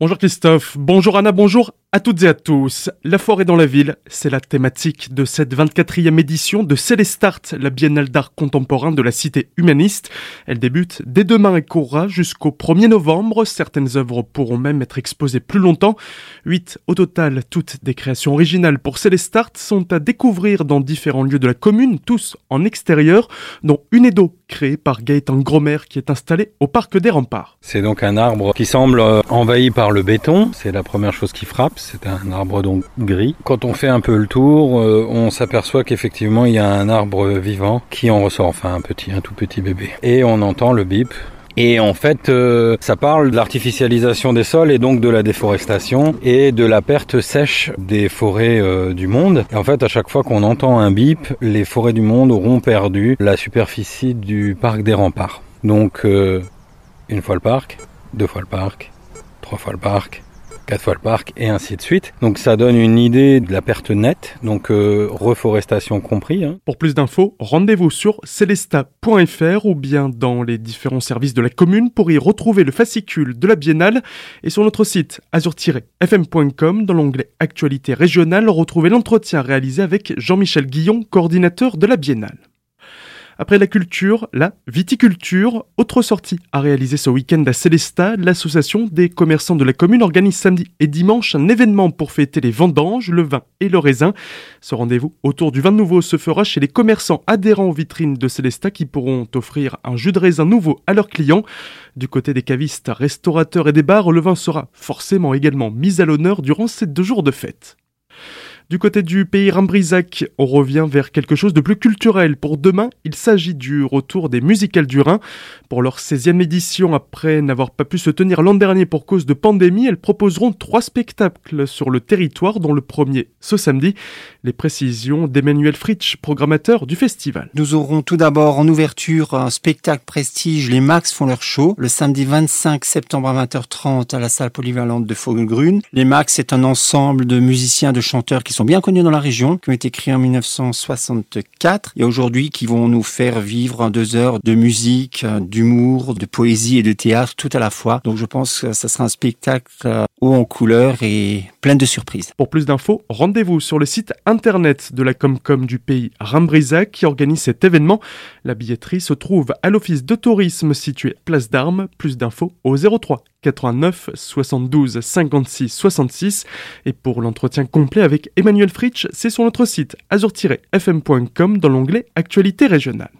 Bonjour Christophe, bonjour Anna, bonjour à toutes et à tous, la forêt dans la ville, c'est la thématique de cette 24e édition de Célestart, la biennale d'art contemporain de la cité humaniste. Elle débute dès demain et courra jusqu'au 1er novembre. Certaines œuvres pourront même être exposées plus longtemps. 8 au total, toutes des créations originales pour Célestart sont à découvrir dans différents lieux de la commune, tous en extérieur, dont une Edo créée par Gaëtan Gromer qui est installé au parc des remparts. C'est donc un arbre qui semble euh, envahi par le béton, c'est la première chose qui frappe c'est un arbre donc gris. Quand on fait un peu le tour, euh, on s'aperçoit qu'effectivement il y a un arbre vivant qui en ressort, enfin un petit, un tout petit bébé. Et on entend le bip et en fait, euh, ça parle de l'artificialisation des sols et donc de la déforestation et de la perte sèche des forêts euh, du monde. Et en fait, à chaque fois qu'on entend un bip, les forêts du monde auront perdu la superficie du parc des remparts. Donc, une fois le parc, deux fois le parc, trois fois le parc, quatre fois le parc et ainsi de suite. Donc ça donne une idée de la perte nette, donc euh, reforestation compris. Hein. Pour plus d'infos, rendez-vous sur celesta.fr ou bien dans les différents services de la commune pour y retrouver le fascicule de la biennale et sur notre site azur-fm.com dans l'onglet Actualité régionale, retrouvez l'entretien réalisé avec Jean-Michel Guillon, coordinateur de la biennale. Après la culture, la viticulture, autre sortie à réaliser ce week-end à Célesta, l'association des commerçants de la commune organise samedi et dimanche un événement pour fêter les vendanges, le vin et le raisin. Ce rendez-vous autour du vin nouveau se fera chez les commerçants adhérents aux vitrines de Célesta qui pourront offrir un jus de raisin nouveau à leurs clients. Du côté des cavistes, restaurateurs et des bars, le vin sera forcément également mis à l'honneur durant ces deux jours de fête. Du côté du pays Rambrisac, on revient vers quelque chose de plus culturel. Pour demain, il s'agit du retour des musicales du Rhin. Pour leur 16e édition, après n'avoir pas pu se tenir l'an dernier pour cause de pandémie, elles proposeront trois spectacles sur le territoire, dont le premier ce samedi. Les précisions d'Emmanuel Fritsch, programmateur du festival. Nous aurons tout d'abord en ouverture un spectacle prestige, les Max font leur show, le samedi 25 septembre à 20h30 à la salle polyvalente de Fogelgrün. Les Max, c'est un ensemble de musiciens, de chanteurs qui sont bien connus dans la région, qui ont été créés en 1964 et aujourd'hui qui vont nous faire vivre deux heures de musique, d'humour, de poésie et de théâtre tout à la fois. Donc je pense que ça sera un spectacle euh, haut en couleur et plein de surprises. Pour plus d'infos, rendez-vous sur le site internet de la Comcom du pays Rambrisac qui organise cet événement. La billetterie se trouve à l'office de tourisme situé place d'Armes. Plus d'infos au 03 89 72 56 66. Et pour l'entretien complet avec Emmanuel Fritsch, c'est sur notre site azur-fm.com dans l'onglet Actualité régionale.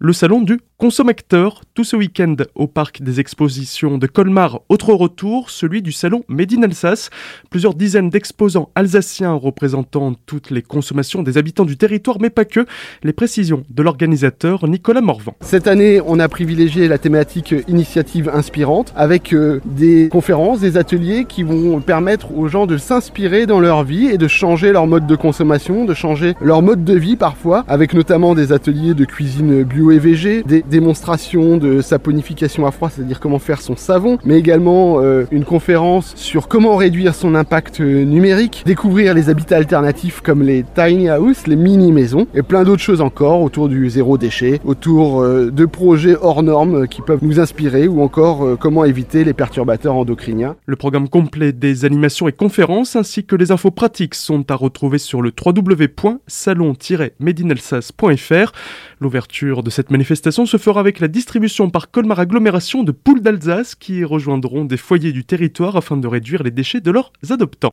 Le salon du consommateur, tout ce week-end au parc des expositions de Colmar. Autre retour, celui du salon Made Alsace. Plusieurs dizaines d'exposants alsaciens représentant toutes les consommations des habitants du territoire, mais pas que. Les précisions de l'organisateur Nicolas Morvan. Cette année, on a privilégié la thématique initiative inspirante avec euh, des conférences, des ateliers qui vont permettre aux gens de s'inspirer dans leur vie et de changer leur mode de consommation, de changer leur mode de vie parfois, avec notamment des ateliers de cuisine bio végé, des démonstration de saponification à froid, c'est-à-dire comment faire son savon, mais également euh, une conférence sur comment réduire son impact euh, numérique, découvrir les habitats alternatifs comme les tiny house, les mini maisons, et plein d'autres choses encore autour du zéro déchet, autour euh, de projets hors normes qui peuvent nous inspirer, ou encore comment éviter les perturbateurs endocriniens. Le programme complet des animations et conférences ainsi que les infos pratiques sont à retrouver sur le www.salon-medinelsas.fr. L'ouverture de cette manifestation se fera avec la distribution par Colmar Agglomération de poules d'Alsace qui rejoindront des foyers du territoire afin de réduire les déchets de leurs adoptants.